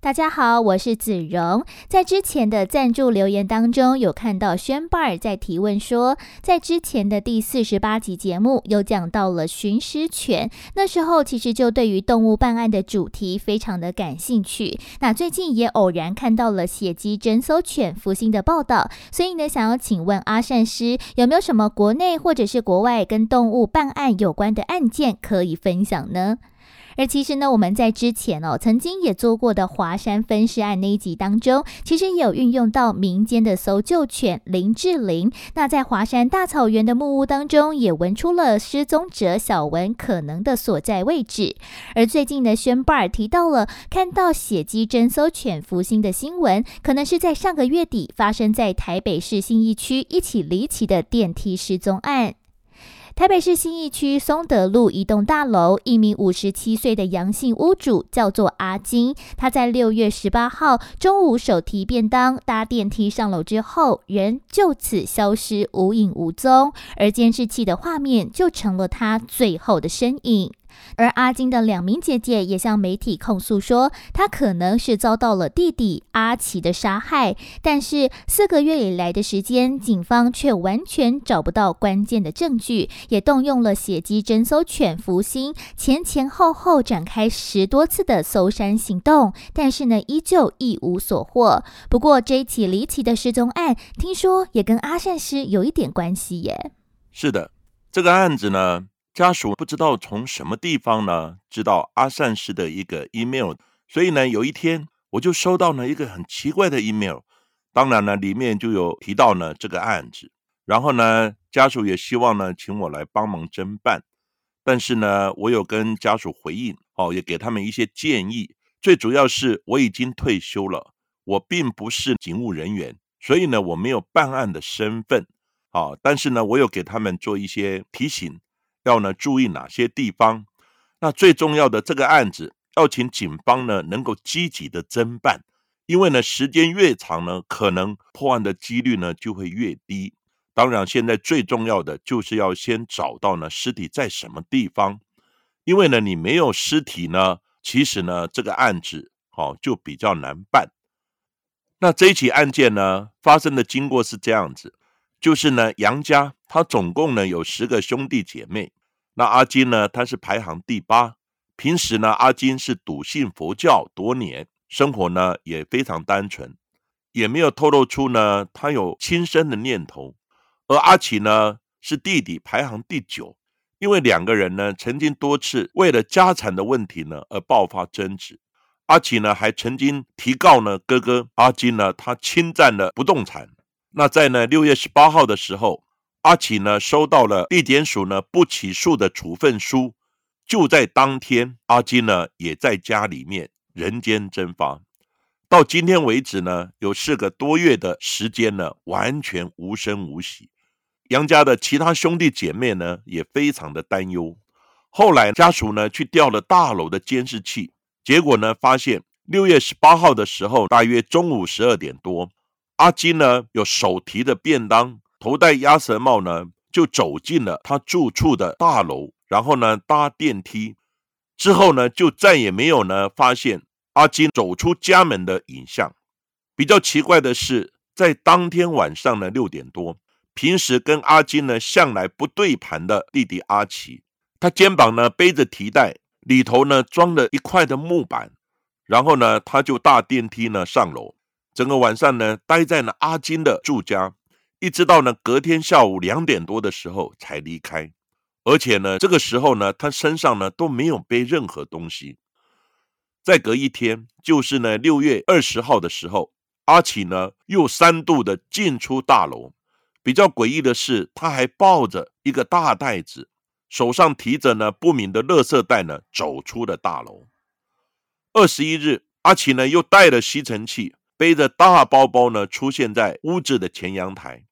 大家好，我是子荣。在之前的赞助留言当中，有看到宣巴尔在提问说，在之前的第四十八集节目有讲到了寻尸犬，那时候其实就对于动物办案的主题非常的感兴趣。那最近也偶然看到了血迹诊搜犬福星的报道，所以呢，想要请问阿善师，有没有什么国内或者是国外跟动物办案有关的案件可以分享呢？而其实呢，我们在之前哦，曾经也做过的华华山分尸案那一集当中，其实有运用到民间的搜救犬林志玲。那在华山大草原的木屋当中，也闻出了失踪者小文可能的所在位置。而最近的宣巴尔提到了看到血迹侦搜犬福星的新闻，可能是在上个月底发生在台北市信义区一起离奇的电梯失踪案。台北市新义区松德路一栋大楼，一名五十七岁的杨姓屋主叫做阿金。他在六月十八号中午手提便当搭电梯上楼之后，人就此消失无影无踪，而监视器的画面就成了他最后的身影。而阿金的两名姐姐也向媒体控诉说，他可能是遭到了弟弟阿奇的杀害。但是四个月以来的时间，警方却完全找不到关键的证据，也动用了血迹侦搜犬福星，前前后后展开十多次的搜山行动，但是呢，依旧一无所获。不过这一起离奇的失踪案，听说也跟阿善师有一点关系耶。是的，这个案子呢。家属不知道从什么地方呢知道阿善师的一个 email，所以呢有一天我就收到了一个很奇怪的 email，当然呢里面就有提到呢这个案子，然后呢家属也希望呢请我来帮忙侦办，但是呢我有跟家属回应，哦也给他们一些建议，最主要是我已经退休了，我并不是警务人员，所以呢我没有办案的身份，啊但是呢我有给他们做一些提醒。要呢注意哪些地方？那最重要的这个案子，要请警方呢能够积极的侦办，因为呢时间越长呢，可能破案的几率呢就会越低。当然，现在最重要的就是要先找到呢尸体在什么地方，因为呢你没有尸体呢，其实呢这个案子哦就比较难办。那这一起案件呢发生的经过是这样子，就是呢杨家他总共呢有十个兄弟姐妹。那阿金呢？他是排行第八。平时呢，阿金是笃信佛教多年，生活呢也非常单纯，也没有透露出呢他有轻生的念头。而阿奇呢是弟弟，排行第九。因为两个人呢曾经多次为了家产的问题呢而爆发争执。阿奇呢还曾经提告呢哥哥阿金呢他侵占了不动产。那在呢六月十八号的时候。阿奇呢收到了地检署呢不起诉的处分书，就在当天，阿金呢也在家里面人间蒸发。到今天为止呢，有四个多月的时间呢，完全无声无息。杨家的其他兄弟姐妹呢也非常的担忧。后来家属呢去调了大楼的监视器，结果呢发现六月十八号的时候，大约中午十二点多，阿金呢有手提的便当。头戴鸭舌帽呢，就走进了他住处的大楼，然后呢搭电梯，之后呢就再也没有呢发现阿金走出家门的影像。比较奇怪的是，在当天晚上的六点多，平时跟阿金呢向来不对盘的弟弟阿奇，他肩膀呢背着提袋，里头呢装了一块的木板，然后呢他就搭电梯呢上楼，整个晚上呢待在了阿金的住家。一直到呢隔天下午两点多的时候才离开，而且呢这个时候呢他身上呢都没有背任何东西。再隔一天，就是呢六月二十号的时候，阿奇呢又三度的进出大楼。比较诡异的是，他还抱着一个大袋子，手上提着呢不明的垃圾袋呢走出了大楼。二十一日，阿奇呢又带了吸尘器，背着大包包呢出现在屋子的前阳台，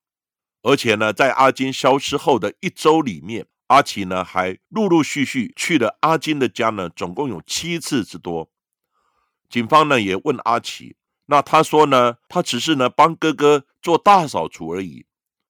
而且呢，在阿金消失后的一周里面，阿奇呢还陆陆续续去了阿金的家呢，总共有七次之多。警方呢也问阿奇，那他说呢，他只是呢帮哥哥做大扫除而已，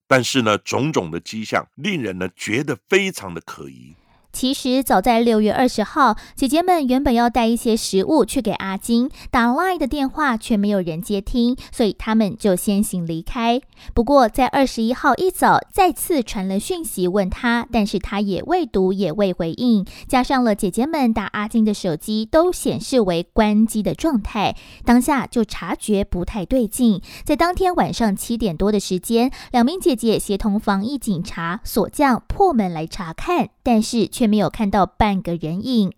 但是呢，种种的迹象令人呢觉得非常的可疑。其实早在六月二十号，姐姐们原本要带一些食物去给阿金，打 line 的电话却没有人接听，所以他们就先行离开。不过在二十一号一早再次传了讯息问他，但是他也未读也未回应，加上了姐姐们打阿金的手机都显示为关机的状态，当下就察觉不太对劲。在当天晚上七点多的时间，两名姐姐协同防疫警察锁匠破门来查看，但是却。没有看到半个人影。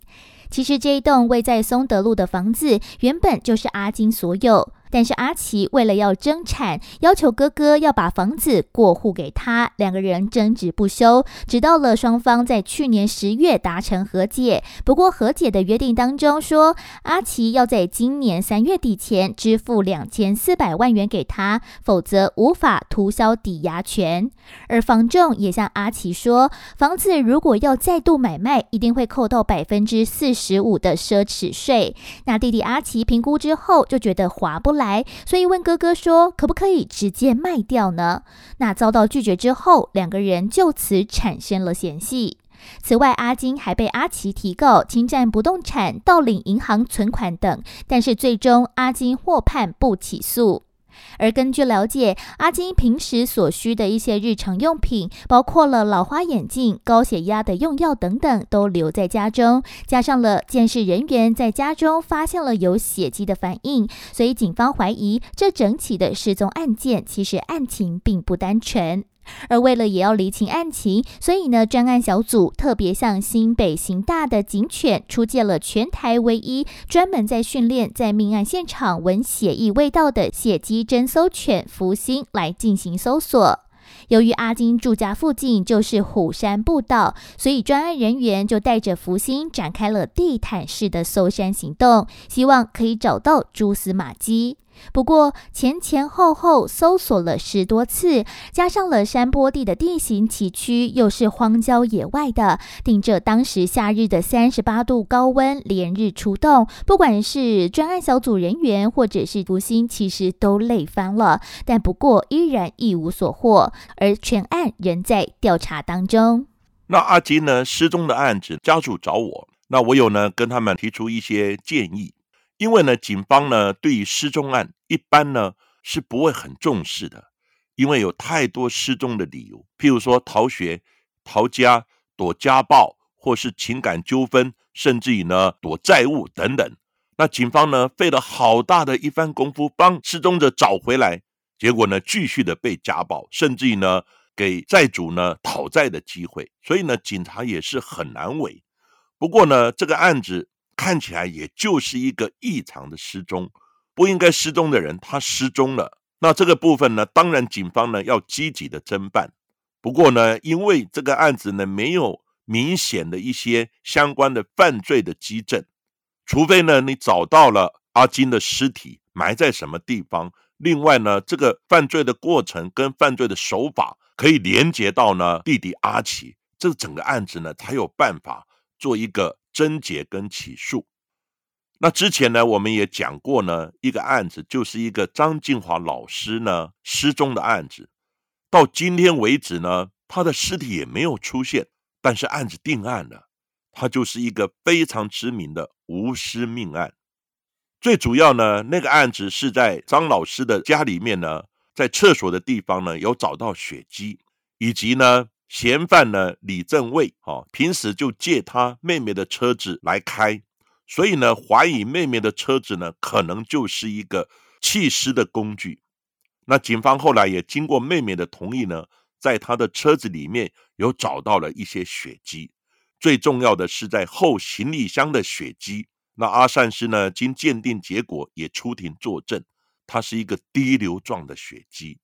其实这一栋位在松德路的房子，原本就是阿金所有。但是阿奇为了要争产，要求哥哥要把房子过户给他，两个人争执不休，直到了双方在去年十月达成和解。不过和解的约定当中说，阿奇要在今年三月底前支付两千四百万元给他，否则无法涂销抵押权。而房仲也向阿奇说，房子如果要再度买卖，一定会扣到百分之四十五的奢侈税。那弟弟阿奇评估之后就觉得划不。来，所以问哥哥说，可不可以直接卖掉呢？那遭到拒绝之后，两个人就此产生了嫌隙。此外，阿金还被阿奇提告侵占不动产、盗领银行存款等，但是最终阿金获判不起诉。而根据了解，阿金平时所需的一些日常用品，包括了老花眼镜、高血压的用药等等，都留在家中。加上了监视人员在家中发现了有血迹的反应，所以警方怀疑这整起的失踪案件其实案情并不单纯。而为了也要厘清案情，所以呢，专案小组特别向新北刑大的警犬出借了全台唯一专门在训练在命案现场闻血异味道的血迹侦搜犬福星来进行搜索。由于阿金住家附近就是虎山步道，所以专案人员就带着福星展开了地毯式的搜山行动，希望可以找到蛛丝马迹。不过前前后后搜索了十多次，加上了山坡地的地形崎岖，又是荒郊野外的，顶着当时夏日的三十八度高温，连日出动，不管是专案小组人员或者是福星，其实都累翻了。但不过依然一无所获，而全案仍在调查当中。那阿金呢失踪的案子，家属找我，那我有呢跟他们提出一些建议。因为呢，警方呢对于失踪案一般呢是不会很重视的，因为有太多失踪的理由，譬如说逃学、逃家、躲家暴，或是情感纠纷，甚至于呢躲债务等等。那警方呢费了好大的一番功夫帮失踪者找回来，结果呢继续的被家暴，甚至于呢给债主呢讨债的机会，所以呢警察也是很难为。不过呢这个案子。看起来也就是一个异常的失踪，不应该失踪的人他失踪了。那这个部分呢，当然警方呢要积极的侦办。不过呢，因为这个案子呢没有明显的一些相关的犯罪的基证，除非呢你找到了阿金的尸体埋在什么地方，另外呢这个犯罪的过程跟犯罪的手法可以连接到呢弟弟阿奇，这整个案子呢才有办法做一个。侦结跟起诉，那之前呢，我们也讲过呢，一个案子就是一个张静华老师呢失踪的案子，到今天为止呢，他的尸体也没有出现，但是案子定案了，他就是一个非常知名的无尸命案。最主要呢，那个案子是在张老师的家里面呢，在厕所的地方呢有找到血迹，以及呢。嫌犯呢，李正卫，哈，平时就借他妹妹的车子来开，所以呢，怀疑妹妹的车子呢，可能就是一个弃尸的工具。那警方后来也经过妹妹的同意呢，在他的车子里面有找到了一些血迹，最重要的是在后行李箱的血迹。那阿善师呢，经鉴定结果也出庭作证，它是一个滴流状的血迹。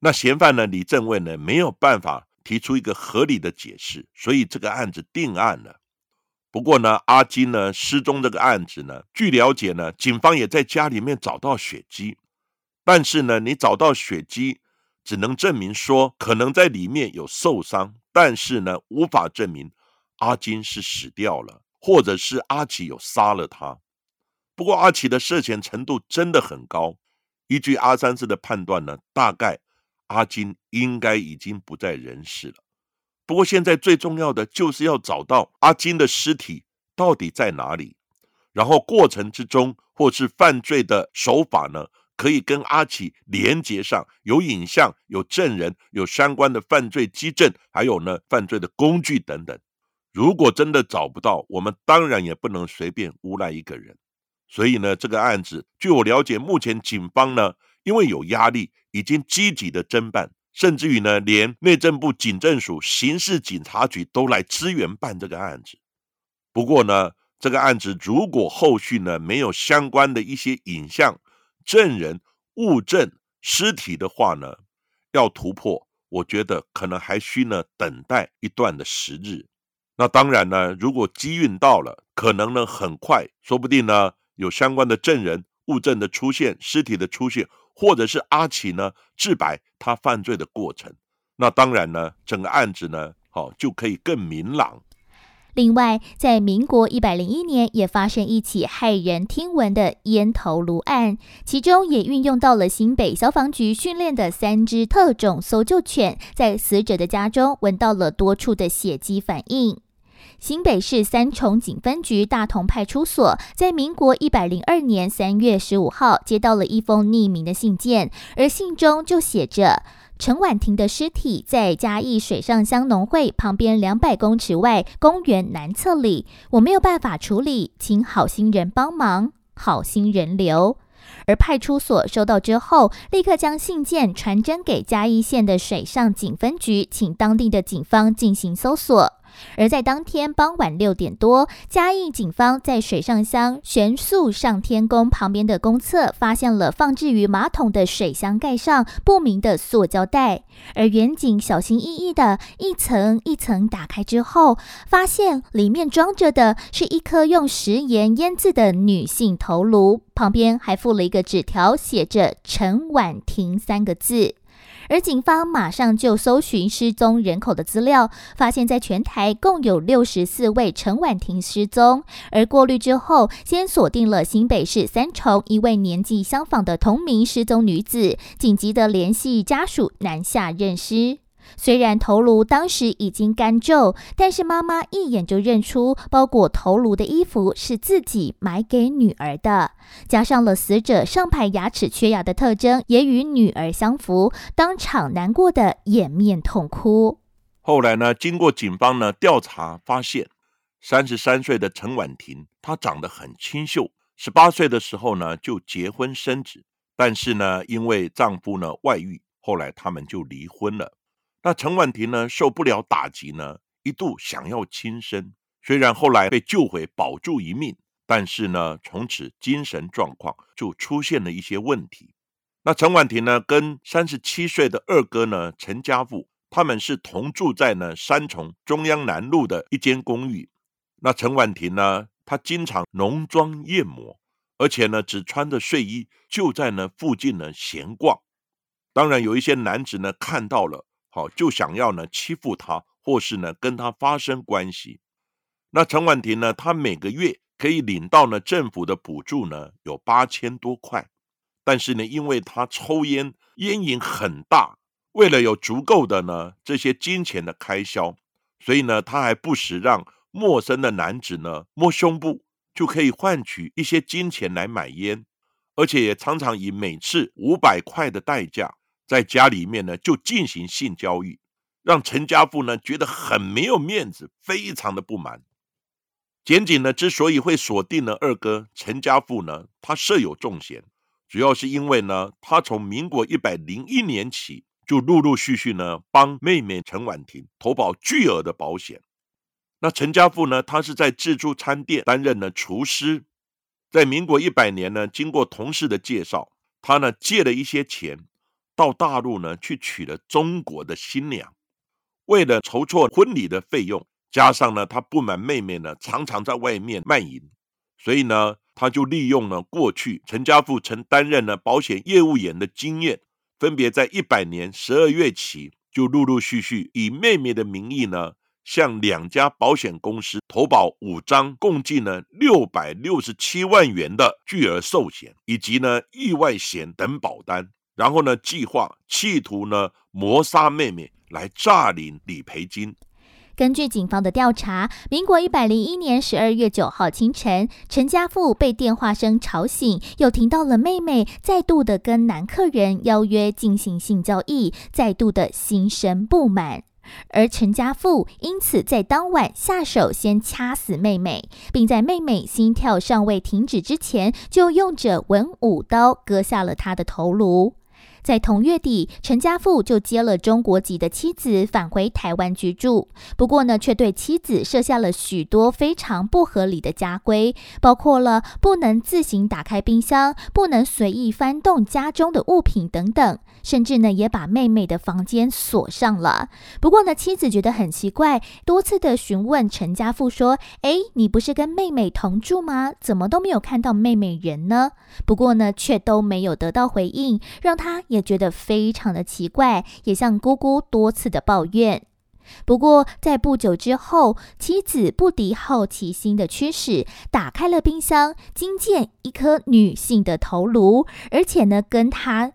那嫌犯呢，李正卫呢，没有办法。提出一个合理的解释，所以这个案子定案了。不过呢，阿金呢失踪这个案子呢，据了解呢，警方也在家里面找到血迹，但是呢，你找到血迹，只能证明说可能在里面有受伤，但是呢，无法证明阿金是死掉了，或者是阿奇有杀了他。不过阿奇的涉嫌程度真的很高，依据阿三四的判断呢，大概阿金应该已经不在人世了。不过现在最重要的就是要找到阿金的尸体到底在哪里，然后过程之中或是犯罪的手法呢，可以跟阿奇连接上，有影像、有证人、有相关的犯罪基证，还有呢犯罪的工具等等。如果真的找不到，我们当然也不能随便诬赖一个人。所以呢，这个案子据我了解，目前警方呢因为有压力，已经积极的侦办。甚至于呢，连内政部警政署刑事警察局都来支援办这个案子。不过呢，这个案子如果后续呢没有相关的一些影像、证人、物证、尸体的话呢，要突破，我觉得可能还需呢等待一段的时日。那当然呢，如果机运到了，可能呢很快，说不定呢有相关的证人、物证的出现，尸体的出现。或者是阿奇呢自白他犯罪的过程，那当然呢，整个案子呢，好就可以更明朗。另外，在民国一百零一年也发生一起骇人听闻的烟头炉案，其中也运用到了新北消防局训练的三只特种搜救犬，在死者的家中闻到了多处的血迹反应。新北市三重警分局大同派出所，在民国一百零二年三月十五号接到了一封匿名的信件，而信中就写着：陈婉婷的尸体在嘉义水上乡农会旁边两百公尺外公园南侧里，我没有办法处理，请好心人帮忙，好心人留。而派出所收到之后，立刻将信件传真给嘉义县的水上警分局，请当地的警方进行搜索。而在当天傍晚六点多，嘉义警方在水上乡玄宿上天宫旁边的公厕，发现了放置于马桶的水箱盖上不明的塑胶袋。而远警小心翼翼的一层一层打开之后，发现里面装着的是一颗用食盐腌制的女性头颅，旁边还附了一个纸条，写着“陈婉婷”三个字。而警方马上就搜寻失踪人口的资料，发现，在全台共有六十四位陈婉婷失踪。而过滤之后，先锁定了新北市三重一位年纪相仿的同名失踪女子，紧急的联系家属南下认尸。虽然头颅当时已经干皱，但是妈妈一眼就认出包裹头颅的衣服是自己买给女儿的，加上了死者上排牙齿缺牙的特征，也与女儿相符，当场难过的掩面痛哭。后来呢，经过警方呢调查，发现三十三岁的陈婉婷，她长得很清秀，十八岁的时候呢就结婚生子，但是呢因为丈夫呢外遇，后来他们就离婚了。那陈婉婷呢，受不了打击呢，一度想要轻生。虽然后来被救回，保住一命，但是呢，从此精神状况就出现了一些问题。那陈婉婷呢，跟三十七岁的二哥呢，陈家富，他们是同住在呢三重中央南路的一间公寓。那陈婉婷呢，她经常浓妆艳抹，而且呢，只穿着睡衣就在呢附近呢闲逛。当然，有一些男子呢看到了。好，就想要呢欺负他，或是呢跟他发生关系。那陈婉婷呢，她每个月可以领到呢政府的补助呢有八千多块，但是呢，因为她抽烟，烟瘾很大，为了有足够的呢这些金钱的开销，所以呢，她还不时让陌生的男子呢摸胸部，就可以换取一些金钱来买烟，而且也常常以每次五百块的代价。在家里面呢，就进行性交易，让陈家富呢觉得很没有面子，非常的不满。检警呢之所以会锁定了二哥陈家富呢，他设有重嫌，主要是因为呢，他从民国一百零一年起就陆陆续续呢帮妹妹陈婉婷投保巨额的保险。那陈家富呢，他是在自助餐店担任了厨师，在民国一百年呢，经过同事的介绍，他呢借了一些钱。到大陆呢，去娶了中国的新娘。为了筹措婚礼的费用，加上呢，他不满妹妹呢常常在外面卖淫，所以呢，他就利用了过去陈家富曾担任了保险业务员的经验，分别在一百年十二月起，就陆陆续续以妹妹的名义呢。向两家保险公司投保五张，共计呢六百六十七万元的巨额寿险，以及呢意外险等保单。然后呢，计划企图呢谋杀妹妹来诈领理赔金。根据警方的调查，民国一百零一年十二月九号清晨，陈家富被电话声吵醒，又听到了妹妹再度的跟男客人邀约进行性交易，再度的心生不满。而陈家富因此在当晚下手，先掐死妹妹，并在妹妹心跳尚未停止之前，就用着文武刀割下了她的头颅。在同月底，陈家富就接了中国籍的妻子返回台湾居住。不过呢，却对妻子设下了许多非常不合理的家规，包括了不能自行打开冰箱、不能随意翻动家中的物品等等。甚至呢，也把妹妹的房间锁上了。不过呢，妻子觉得很奇怪，多次的询问陈家富说：“哎，你不是跟妹妹同住吗？怎么都没有看到妹妹人呢？”不过呢，却都没有得到回应，让他也觉得非常的奇怪，也向姑姑多次的抱怨。不过在不久之后，妻子不敌好奇心的驱使，打开了冰箱，惊见一颗女性的头颅，而且呢，跟她。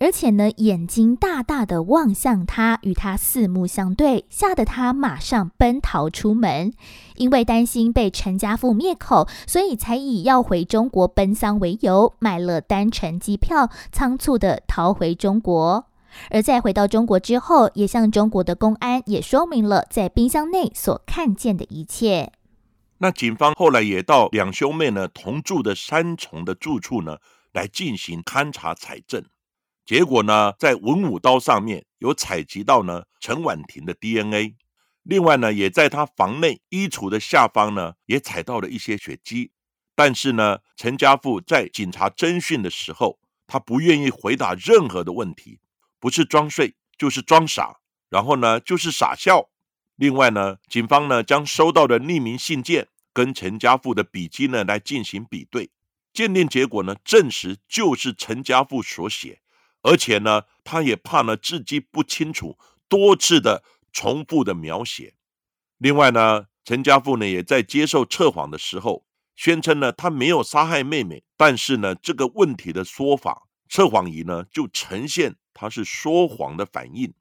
而且呢，眼睛大大的望向他，与他四目相对，吓得他马上奔逃出门。因为担心被陈家富灭口，所以才以要回中国奔丧为由，买了单程机票，仓促的逃回中国。而在回到中国之后，也向中国的公安也说明了在冰箱内所看见的一切。那警方后来也到两兄妹呢同住的三重的住处呢，来进行勘查采证。结果呢，在文武刀上面有采集到呢陈婉婷的 DNA，另外呢，也在他房内衣橱的下方呢也采到了一些血迹。但是呢，陈家富在警察侦讯的时候，他不愿意回答任何的问题，不是装睡就是装傻，然后呢就是傻笑。另外呢，警方呢将收到的匿名信件跟陈家富的笔迹呢来进行比对，鉴定结果呢证实就是陈家富所写。而且呢，他也怕呢字迹不清楚，多次的重复的描写。另外呢，陈家富呢也在接受测谎的时候，宣称呢他没有杀害妹妹。但是呢，这个问题的说法，测谎仪呢就呈现他是说谎的反应。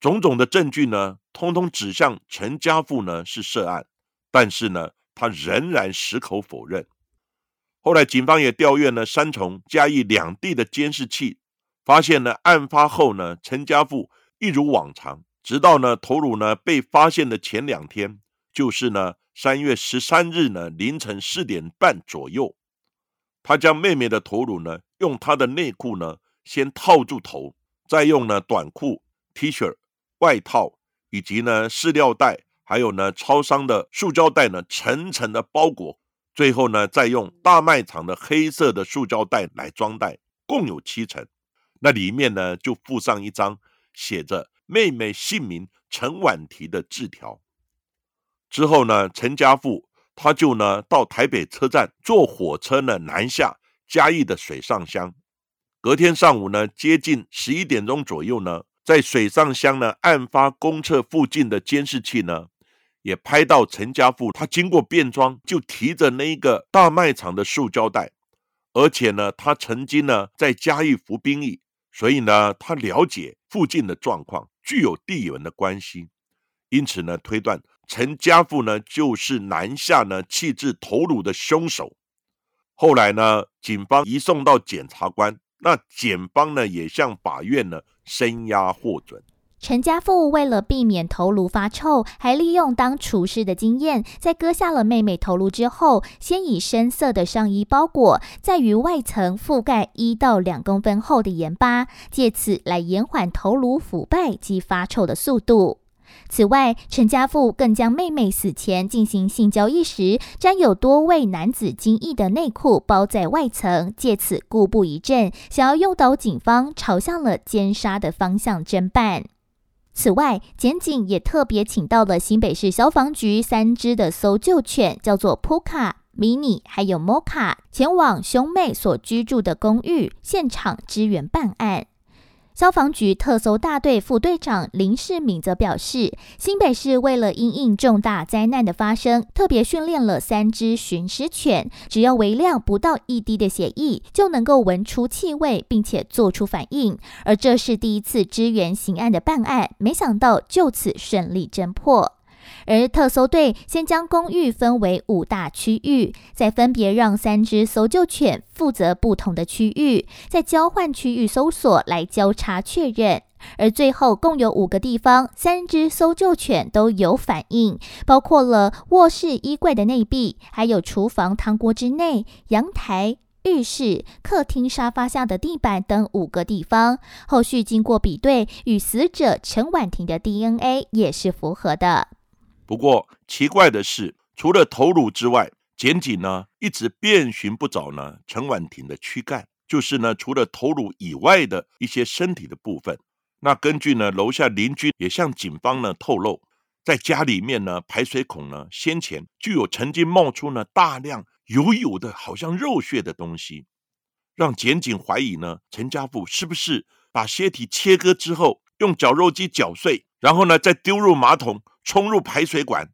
种种的证据呢，通通指向陈家富呢是涉案，但是呢，他仍然矢口否认。后来警方也调阅了三重、嘉义两地的监视器。发现呢，案发后呢，陈家富一如往常，直到呢头颅呢被发现的前两天，就是呢三月十三日呢凌晨四点半左右，他将妹妹的头颅呢用他的内裤呢先套住头，再用呢短裤、T 恤、外套以及呢饲料袋，还有呢超商的塑胶袋呢层层的包裹，最后呢再用大卖场的黑色的塑胶袋来装袋，共有七层。那里面呢，就附上一张写着妹妹姓名陈婉婷的字条。之后呢，陈家富他就呢到台北车站坐火车呢南下嘉义的水上乡。隔天上午呢，接近十一点钟左右呢，在水上乡呢案发公厕附近的监视器呢，也拍到陈家富他经过便装就提着那一个大卖场的塑胶袋，而且呢，他曾经呢在嘉义服兵役。所以呢，他了解附近的状况，具有地缘的关系，因此呢，推断陈家富呢就是南下呢弃置头颅的凶手。后来呢，警方移送到检察官，那检方呢也向法院呢声押获准。陈家富为了避免头颅发臭，还利用当厨师的经验，在割下了妹妹头颅之后，先以深色的上衣包裹，再于外层覆盖一到两公分厚的盐巴，借此来延缓头颅腐败及发臭的速度。此外，陈家富更将妹妹死前进行性交易时沾有多位男子精液的内裤包在外层，借此故布疑阵，想要诱导警方朝向了奸杀的方向侦办。此外，检警也特别请到了新北市消防局三只的搜救犬，叫做扑卡、迷你还有 Moka，，前往兄妹所居住的公寓现场支援办案。消防局特搜大队副队长林世敏则表示，新北市为了因应重大灾难的发生，特别训练了三只寻尸犬，只要微量不到一滴的血液，就能够闻出气味，并且做出反应。而这是第一次支援刑案的办案，没想到就此顺利侦破。而特搜队先将公寓分为五大区域，再分别让三只搜救犬负责不同的区域，再交换区域搜索来交叉确认。而最后共有五个地方，三只搜救犬都有反应，包括了卧室衣柜的内壁，还有厨房汤锅之内、阳台、浴室、客厅沙发下的地板等五个地方。后续经过比对，与死者陈婉婷的 DNA 也是符合的。不过奇怪的是，除了头颅之外，检警呢一直遍寻不着呢陈婉婷的躯干，就是呢除了头颅以外的一些身体的部分。那根据呢楼下邻居也向警方呢透露，在家里面呢排水孔呢先前就有曾经冒出呢大量油油的好像肉屑的东西，让检警怀疑呢陈家富是不是把尸体切割之后用绞肉机绞碎，然后呢再丢入马桶。冲入排水管，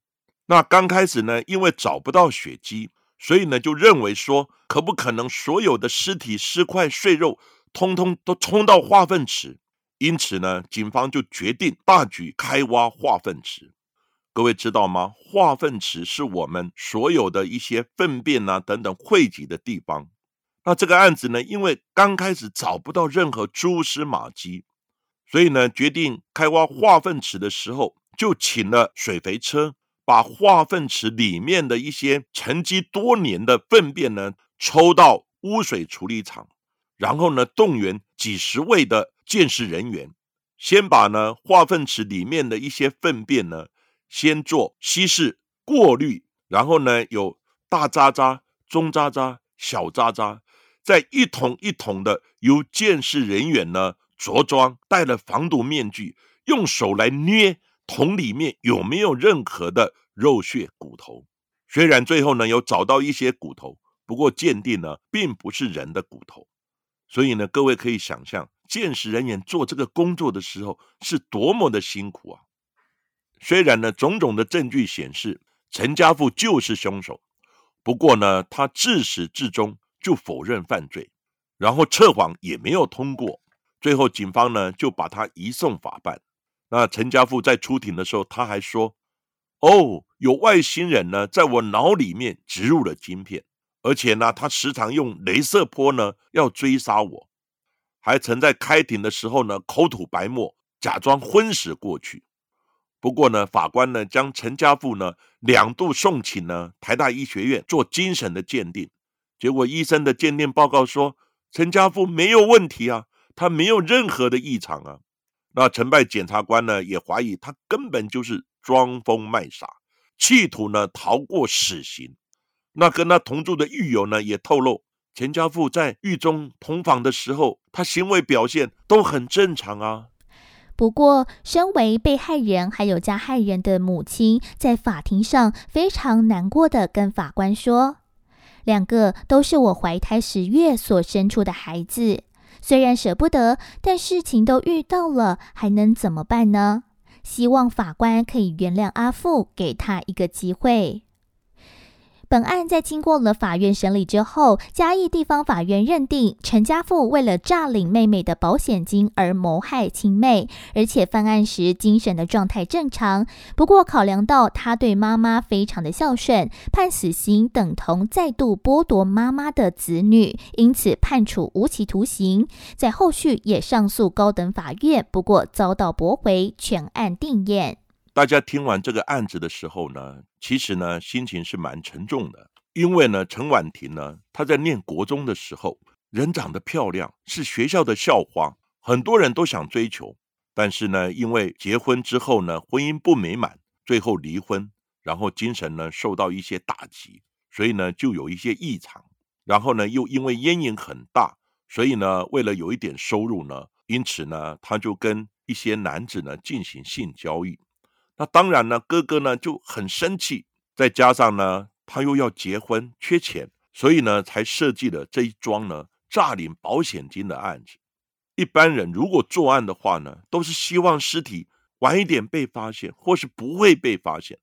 那刚开始呢，因为找不到血迹，所以呢就认为说，可不可能所有的尸体尸块碎肉，通通都冲到化粪池？因此呢，警方就决定大举开挖化粪池。各位知道吗？化粪池是我们所有的一些粪便啊等等汇集的地方。那这个案子呢，因为刚开始找不到任何蛛丝马迹，所以呢，决定开挖化粪池的时候。就请了水肥车，把化粪池里面的一些沉积多年的粪便呢，抽到污水处理厂，然后呢，动员几十位的建设人员，先把呢化粪池里面的一些粪便呢，先做稀释过滤，然后呢，有大渣渣、中渣渣、小渣渣，再一桶一桶的由建设人员呢着装，戴了防毒面具，用手来捏。桶里面有没有任何的肉屑骨头？虽然最后呢有找到一些骨头，不过鉴定呢并不是人的骨头，所以呢各位可以想象，鉴识人员做这个工作的时候是多么的辛苦啊！虽然呢种种的证据显示陈家富就是凶手，不过呢他自始至终就否认犯罪，然后测谎也没有通过，最后警方呢就把他移送法办。那陈家富在出庭的时候，他还说：“哦，有外星人呢，在我脑里面植入了晶片，而且呢，他时常用镭射波呢要追杀我，还曾在开庭的时候呢口吐白沫，假装昏死过去。不过呢，法官呢将陈家富呢两度送请呢台大医学院做精神的鉴定，结果医生的鉴定报告说陈家富没有问题啊，他没有任何的异常啊。”那承办检察官呢，也怀疑他根本就是装疯卖傻，企图呢逃过死刑。那跟他同住的狱友呢，也透露，钱家富在狱中同房的时候，他行为表现都很正常啊。不过，身为被害人还有加害人的母亲，在法庭上非常难过的跟法官说：“两个都是我怀胎十月所生出的孩子。”虽然舍不得，但事情都遇到了，还能怎么办呢？希望法官可以原谅阿富，给他一个机会。本案在经过了法院审理之后，嘉义地方法院认定陈家富为了诈领妹妹的保险金而谋害亲妹，而且犯案时精神的状态正常。不过考量到他对妈妈非常的孝顺，判死刑等同再度剥夺妈妈的子女，因此判处无期徒刑。在后续也上诉高等法院，不过遭到驳回，全案定验。大家听完这个案子的时候呢，其实呢心情是蛮沉重的，因为呢陈婉婷呢她在念国中的时候，人长得漂亮，是学校的校花，很多人都想追求，但是呢因为结婚之后呢婚姻不美满，最后离婚，然后精神呢受到一些打击，所以呢就有一些异常，然后呢又因为烟瘾很大，所以呢为了有一点收入呢，因此呢他就跟一些男子呢进行性交易。那当然呢，哥哥呢就很生气，再加上呢他又要结婚，缺钱，所以呢才设计了这一桩呢诈领保险金的案子。一般人如果作案的话呢，都是希望尸体晚一点被发现，或是不会被发现。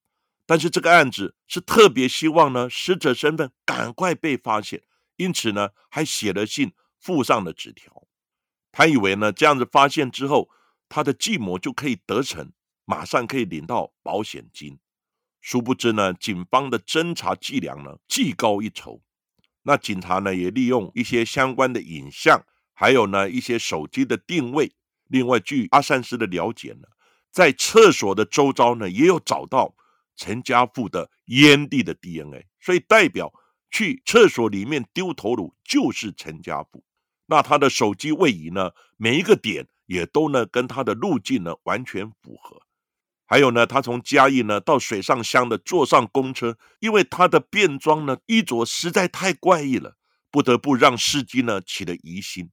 但是这个案子是特别希望呢，死者身份赶快被发现，因此呢，还写了信，附上了纸条。他以为呢，这样子发现之后，他的计谋就可以得逞，马上可以领到保险金。殊不知呢，警方的侦查伎俩呢，技高一筹。那警察呢，也利用一些相关的影像，还有呢一些手机的定位。另外，据阿善斯的了解呢，在厕所的周遭呢，也有找到。陈家富的烟蒂的 DNA，所以代表去厕所里面丢头颅就是陈家富。那他的手机位移呢，每一个点也都呢跟他的路径呢完全符合。还有呢，他从嘉义呢到水上乡的坐上公车，因为他的便装呢衣着实在太怪异了，不得不让司机呢起了疑心。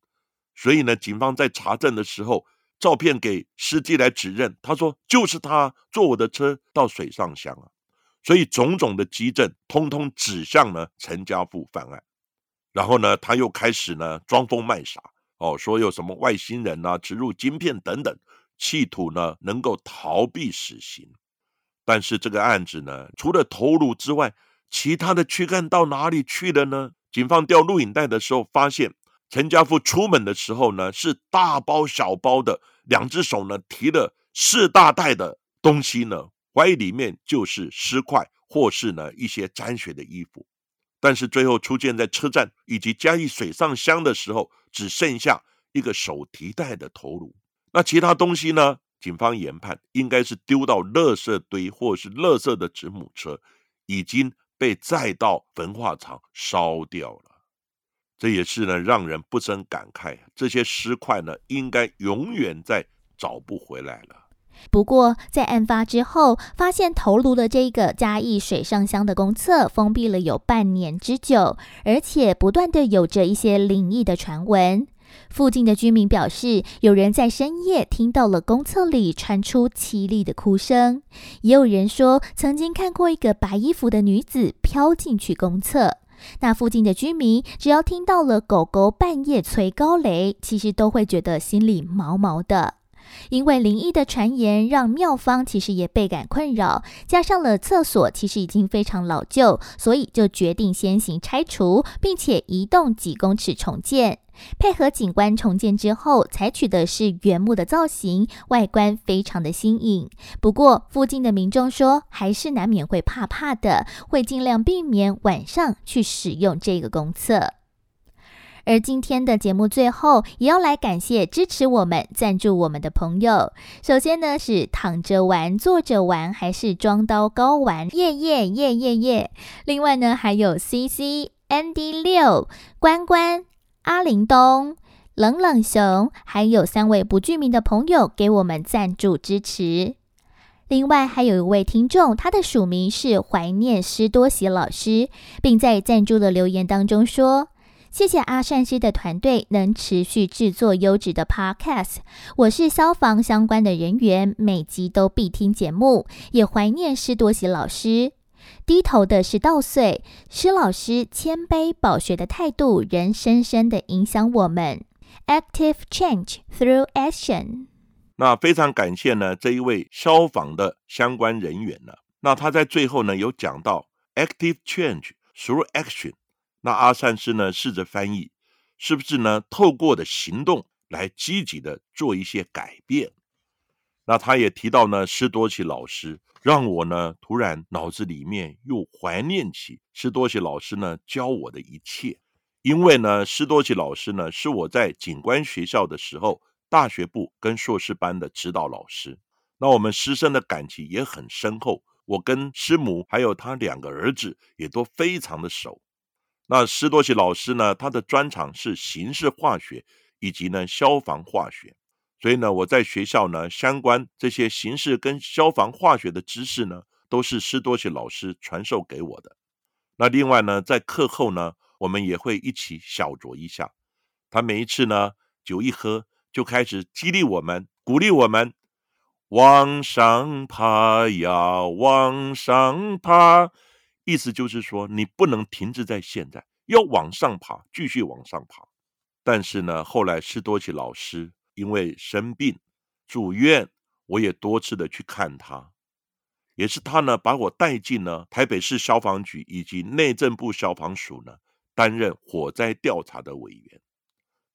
所以呢，警方在查证的时候。照片给司机来指认，他说就是他坐我的车到水上乡啊，所以种种的基证通通指向了陈家富犯案。然后呢，他又开始呢装疯卖傻哦，说有什么外星人啊植入晶片等等，企图呢能够逃避死刑。但是这个案子呢，除了头颅之外，其他的躯干到哪里去了呢？警方调录影带的时候发现。陈家富出门的时候呢，是大包小包的，两只手呢提了四大袋的东西呢，怀疑里面就是尸块或是呢一些沾血的衣服。但是最后出现在车站以及嘉义水上乡的时候，只剩下一个手提袋的头颅。那其他东西呢？警方研判应该是丢到垃圾堆或是垃圾的子母车，已经被载到焚化厂烧掉了。这也是呢，让人不胜感慨。这些尸块呢，应该永远再找不回来了。不过，在案发之后，发现头颅的这个嘉义水上乡的公厕封闭了有半年之久，而且不断的有着一些灵异的传闻。附近的居民表示，有人在深夜听到了公厕里传出凄厉的哭声，也有人说曾经看过一个白衣服的女子飘进去公厕。那附近的居民，只要听到了狗狗半夜催高雷，其实都会觉得心里毛毛的。因为灵异的传言，让庙方其实也倍感困扰。加上了厕所其实已经非常老旧，所以就决定先行拆除，并且移动几公尺重建。配合景观重建之后，采取的是原木的造型，外观非常的新颖。不过，附近的民众说，还是难免会怕怕的，会尽量避免晚上去使用这个公厕。而今天的节目最后，也要来感谢支持我们、赞助我们的朋友。首先呢，是躺着玩、坐着玩，还是装刀高玩？耶耶耶耶耶！另外呢，还有 C C、Andy 六、关关。阿林东、冷冷熊，还有三位不具名的朋友给我们赞助支持。另外还有一位听众，他的署名是怀念施多喜老师，并在赞助的留言当中说：“谢谢阿善师的团队能持续制作优质的 Podcast。我是消防相关的人员，每集都必听节目，也怀念施多喜老师。”低头的是稻穗，施老师谦卑饱学的态度，仍深深的影响我们。Active change through action。那非常感谢呢这一位消防的相关人员呢。那他在最后呢有讲到 active change through action。那阿善师呢试着翻译，是不是呢透过的行动来积极的做一些改变？那他也提到呢施多奇老师。让我呢突然脑子里面又怀念起施多奇老师呢教我的一切，因为呢施多奇老师呢是我在警官学校的时候大学部跟硕士班的指导老师，那我们师生的感情也很深厚，我跟师母还有他两个儿子也都非常的熟。那施多奇老师呢，他的专长是刑事化学以及呢消防化学。所以呢，我在学校呢，相关这些刑事跟消防化学的知识呢，都是施多奇老师传授给我的。那另外呢，在课后呢，我们也会一起小酌一下。他每一次呢，酒一喝就开始激励我们、鼓励我们往上爬呀，往上爬。意思就是说，你不能停滞在现在，要往上爬，继续往上爬。但是呢，后来施多奇老师因为生病住院，我也多次的去看他，也是他呢把我带进了台北市消防局以及内政部消防署呢，担任火灾调查的委员。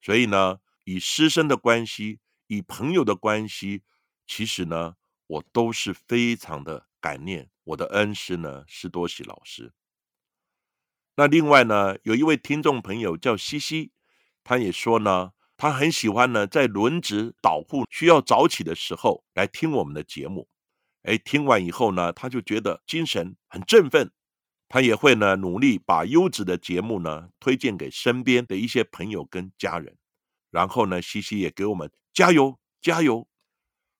所以呢，以师生的关系，以朋友的关系，其实呢，我都是非常的感念我的恩师呢，施多喜老师。那另外呢，有一位听众朋友叫西西。他也说呢，他很喜欢呢，在轮值导护需要早起的时候来听我们的节目。哎，听完以后呢，他就觉得精神很振奋。他也会呢，努力把优质的节目呢推荐给身边的一些朋友跟家人。然后呢，西西也给我们加油加油。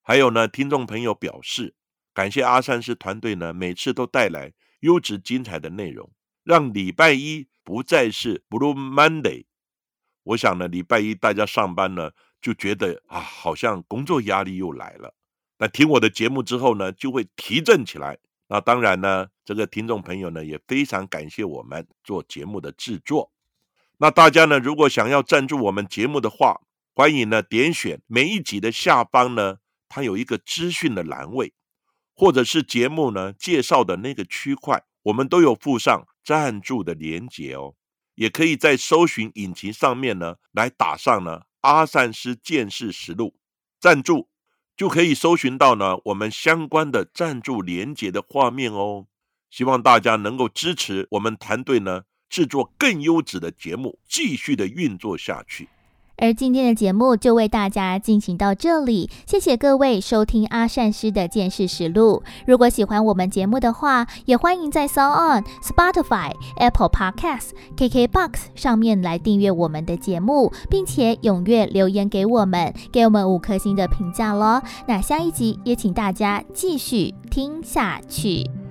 还有呢，听众朋友表示感谢阿三师团队呢，每次都带来优质精彩的内容，让礼拜一不再是 Blue Monday。我想呢，礼拜一大家上班呢，就觉得啊，好像工作压力又来了。那听我的节目之后呢，就会提振起来。那当然呢，这个听众朋友呢，也非常感谢我们做节目的制作。那大家呢，如果想要赞助我们节目的话，欢迎呢点选每一集的下方呢，它有一个资讯的栏位，或者是节目呢介绍的那个区块，我们都有附上赞助的连结哦。也可以在搜寻引擎上面呢，来打上呢阿善师见士实录赞助，就可以搜寻到呢我们相关的赞助连接的画面哦。希望大家能够支持我们团队呢制作更优质的节目，继续的运作下去。而今天的节目就为大家进行到这里，谢谢各位收听阿善师的见识实录。如果喜欢我们节目的话，也欢迎在 Sound、Spotify、Apple Podcasts、KKBox 上面来订阅我们的节目，并且踊跃留言给我们，给我们五颗星的评价喽。那下一集也请大家继续听下去。